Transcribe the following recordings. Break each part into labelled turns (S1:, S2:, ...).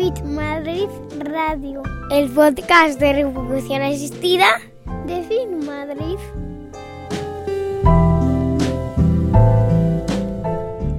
S1: Fit Madrid Radio, el podcast de reproducción asistida de Fit Madrid.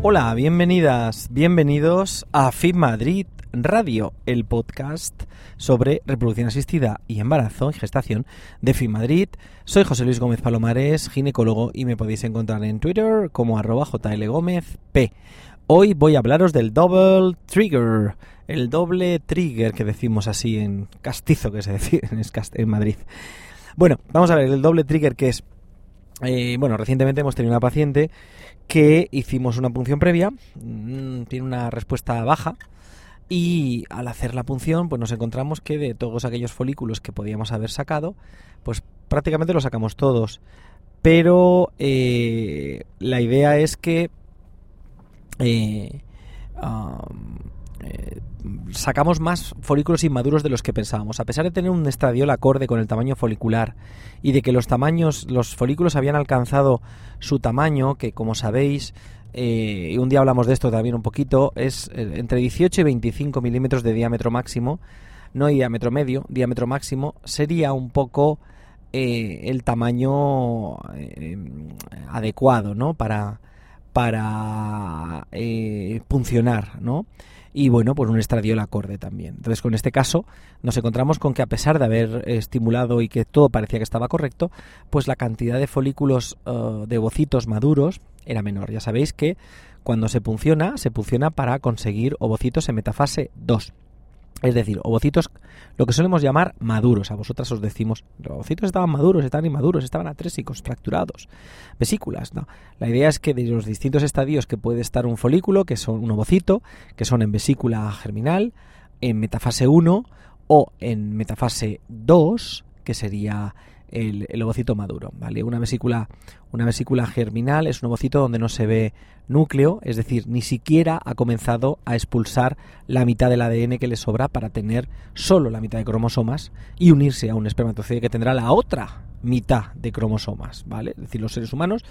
S2: Hola, bienvenidas, bienvenidos a FIT Madrid Radio, el podcast sobre reproducción asistida y embarazo y gestación de FIT Madrid. Soy José Luis Gómez Palomares, ginecólogo, y me podéis encontrar en Twitter como arroba jlgómezp. Hoy voy a hablaros del Double Trigger, el doble trigger que decimos así en castizo que se dice en, Madrid. Bueno, vamos a ver el doble trigger que es eh, bueno, recientemente hemos tenido una paciente que hicimos una punción previa, mm, tiene una respuesta baja y al hacer la punción pues nos encontramos que de todos aquellos folículos que podíamos haber sacado, pues prácticamente los sacamos todos. Pero eh, la idea es que eh, eh, sacamos más folículos inmaduros de los que pensábamos. A pesar de tener un estradiol acorde con el tamaño folicular y de que los tamaños, los folículos habían alcanzado su tamaño, que como sabéis, eh, un día hablamos de esto también un poquito, es eh, entre 18 y 25 milímetros de diámetro máximo, no diámetro medio, diámetro máximo, sería un poco el tamaño adecuado, ¿no? Para, para eh, funcionar, ¿no? Y bueno, pues un estradiol acorde también. Entonces, con este caso, nos encontramos con que a pesar de haber estimulado y que todo parecía que estaba correcto, pues la cantidad de folículos eh, de ovocitos maduros era menor. Ya sabéis que cuando se punciona, se punciona para conseguir ovocitos en metafase 2. Es decir, ovocitos, lo que solemos llamar maduros. A vosotras os decimos, los ovocitos estaban maduros, estaban inmaduros, estaban atrésicos, fracturados, vesículas. No. La idea es que de los distintos estadios que puede estar un folículo, que son un ovocito, que son en vesícula germinal, en metafase 1 o en metafase 2, que sería el, el ovocito maduro, ¿vale? Una vesícula, una vesícula germinal es un ovocito donde no se ve núcleo, es decir, ni siquiera ha comenzado a expulsar la mitad del ADN que le sobra para tener solo la mitad de cromosomas y unirse a un espermatozoide que tendrá la otra mitad de cromosomas, ¿vale? Es decir, los seres humanos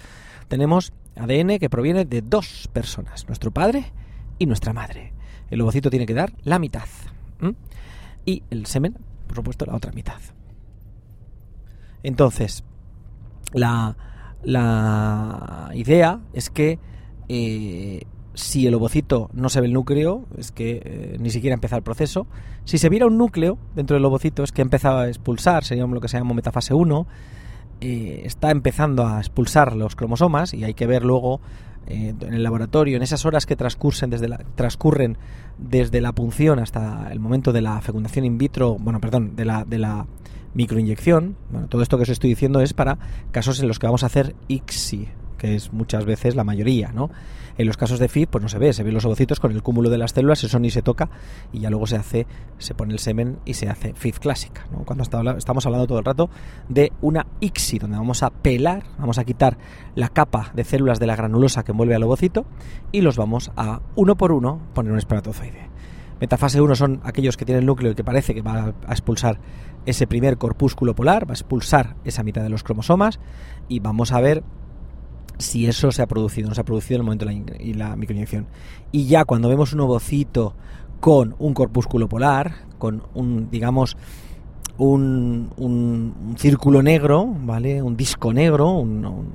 S2: tenemos ADN que proviene de dos personas, nuestro padre y nuestra madre. El ovocito tiene que dar la mitad. Y el semen, por supuesto, la otra mitad. Entonces, la, la idea es que eh, si el ovocito no se ve el núcleo, es que eh, ni siquiera empieza el proceso. Si se viera un núcleo dentro del ovocito, es que ha empezado a expulsar, sería lo que se llama metafase 1. eh, está empezando a expulsar los cromosomas y hay que ver luego en el laboratorio, en esas horas que transcurren desde, la, transcurren desde la punción hasta el momento de la fecundación in vitro, bueno, perdón, de la, de la microinyección. Bueno, todo esto que os estoy diciendo es para casos en los que vamos a hacer ICSI, que es muchas veces la mayoría, ¿no? En los casos de FIP, pues no se ve, se ven los ovocitos con el cúmulo de las células, eso ni se toca y ya luego se hace, se pone el semen y se hace FIP clásica, ¿no? Cuando estamos hablando todo el rato de una ICSI, donde vamos a pelar, vamos a quitar la capa de células de la granulosa que envuelve al ovocito y los vamos a uno por uno poner un espermatozoide. Metafase 1 son aquellos que tienen núcleo y que parece que va a expulsar ese primer corpúsculo polar, va a expulsar esa mitad de los cromosomas y vamos a ver si eso se ha producido, no se ha producido en el momento de la, y la microinyección. Y ya cuando vemos un ovocito con un corpúsculo polar, con un, digamos, un, un- un círculo negro, ¿vale? Un disco negro, un,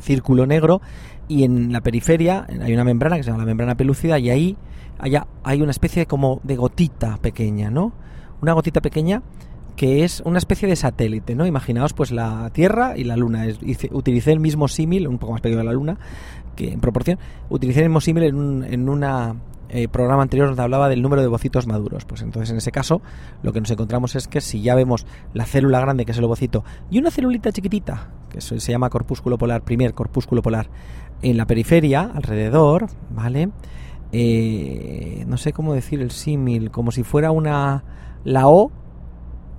S2: círculo negro, y en la periferia hay una membrana que se llama la membrana pelúcida, y ahí allá hay una especie como de gotita pequeña, ¿no? Una gotita pequeña que es una especie de satélite, ¿no? Imaginaos pues la Tierra y la Luna. Utilicé el mismo símil, un poco más pequeño de la Luna, que en proporción, utilicé el mismo símil en un en una, eh, programa anterior donde hablaba del número de bocitos maduros. Pues entonces en ese caso lo que nos encontramos es que si ya vemos la célula grande, que es el ovocito, y una celulita chiquitita, que se llama corpúsculo polar, primer corpúsculo polar, en la periferia, alrededor, ¿vale? Eh, no sé cómo decir el símil, como si fuera una... la O,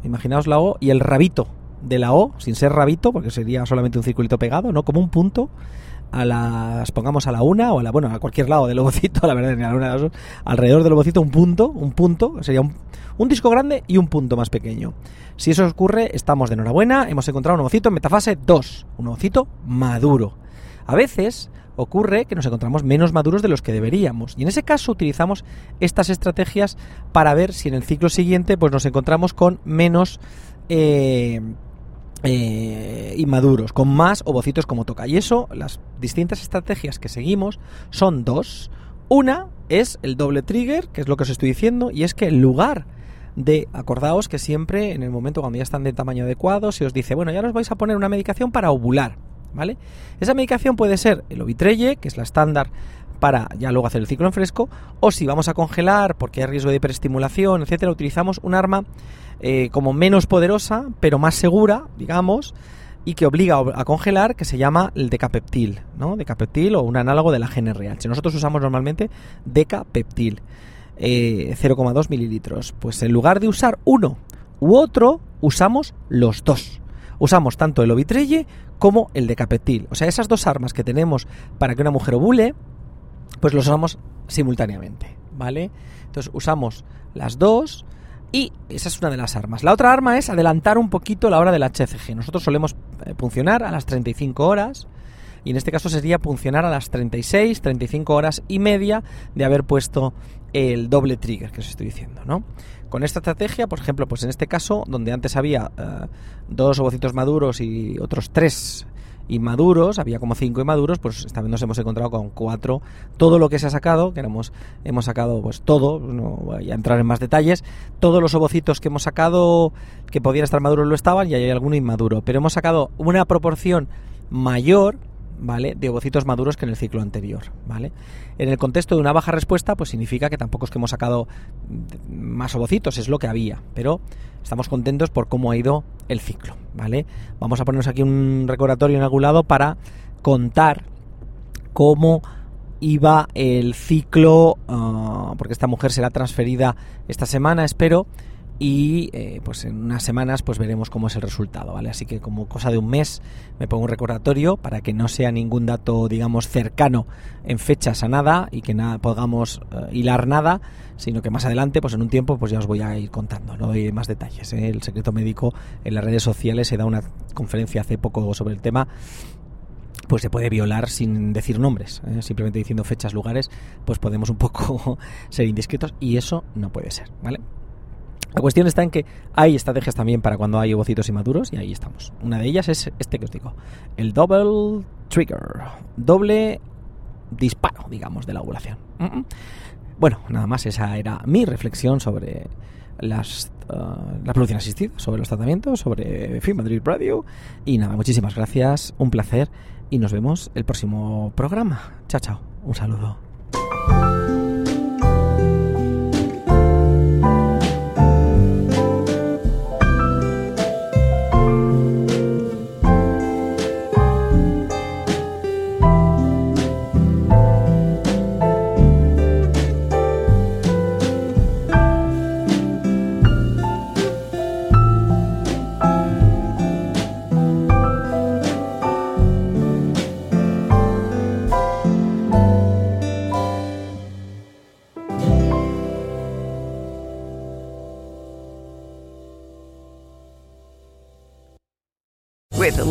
S2: imaginaos la O y el rabito de la O, sin ser rabito, porque sería solamente un circulito pegado, ¿no? Como un punto a las, pongamos a la una o a la, bueno, a cualquier lado del ovocito, la verdad, ni a la una alrededor del ovocito un punto, un punto, sería un, un disco grande y un punto más pequeño. Si eso ocurre, estamos de enhorabuena, hemos encontrado un ovocito en metafase 2, un ovocito maduro. A veces ocurre que nos encontramos menos maduros de los que deberíamos. Y en ese caso utilizamos estas estrategias para ver si en el ciclo siguiente pues nos encontramos con menos eh, eh, inmaduros, con más ovocitos como toca. Y eso, las distintas estrategias que seguimos son dos. Una es el doble trigger, que es lo que os estoy diciendo, y es que en lugar de, acordaos que siempre en el momento cuando ya están de tamaño adecuado, se os dice, bueno, ya os vais a poner una medicación para ovular, ¿vale? Esa medicación puede ser el Ovitrelle, que es la estándar para ya luego hacer el ciclo en fresco, o si vamos a congelar porque hay riesgo de hiperestimulación, etcétera, utilizamos un arma eh, como menos poderosa, pero más segura, digamos, y que obliga a congelar, que se llama el decapeptil, ¿no? Decapeptil o un análogo de la GNRH. Nosotros usamos normalmente decapeptil, eh, 0,2 mililitros. Pues en lugar de usar uno u otro, usamos los dos. Usamos tanto el Ovitrelle como el decapeptil. O sea, esas dos armas que tenemos para que una mujer ovule, pues los usamos simultáneamente, ¿vale? Entonces usamos las dos y esa es una de las armas. La otra arma es adelantar un poquito la hora del HCG. Nosotros solemos eh, funcionar a las 35 horas y en este caso sería funcionar a las 36, 35 horas y media de haber puesto el doble trigger que os estoy diciendo, ¿no? Con esta estrategia, por ejemplo, pues en este caso, donde antes había eh, dos ovocitos maduros y otros tres inmaduros, había como cinco inmaduros, pues esta vez nos hemos encontrado con cuatro. Todo lo que se ha sacado, que éramos, hemos sacado pues todo, no voy a entrar en más detalles, todos los ovocitos que hemos sacado que podían estar maduros lo estaban y hay alguno inmaduro, pero hemos sacado una proporción mayor ¿vale? De ovocitos maduros que en el ciclo anterior, ¿vale? En el contexto de una baja respuesta, pues significa que tampoco es que hemos sacado más ovocitos, es lo que había, pero estamos contentos por cómo ha ido el ciclo, ¿vale? Vamos a ponernos aquí un recordatorio en algún lado para contar cómo iba el ciclo, uh, porque esta mujer será transferida esta semana, espero, y eh, pues en unas semanas pues veremos cómo es el resultado, ¿vale? Así que como cosa de un mes me pongo un recordatorio para que no sea ningún dato, digamos, cercano en fechas a nada y que nada podamos uh, hilar nada, sino que más adelante, pues en un tiempo, pues ya os voy a ir contando, no doy más detalles. ¿eh? El secreto médico en las redes sociales se da una conferencia hace poco sobre el tema pues se puede violar sin decir nombres, ¿eh? simplemente diciendo fechas, lugares, pues podemos un poco ser indiscretos y eso no puede ser, ¿vale? La cuestión está en que hay estrategias también para cuando hay ovocitos inmaduros y ahí estamos. Una de ellas es este que os digo, el double trigger, doble disparo, digamos, de la ovulación. Bueno, nada más, esa era mi reflexión sobre las, uh, la producción asistida, sobre los tratamientos, sobre Film Madrid Radio. Y nada, muchísimas gracias, un placer y nos vemos el próximo programa. Chao, chao, un saludo.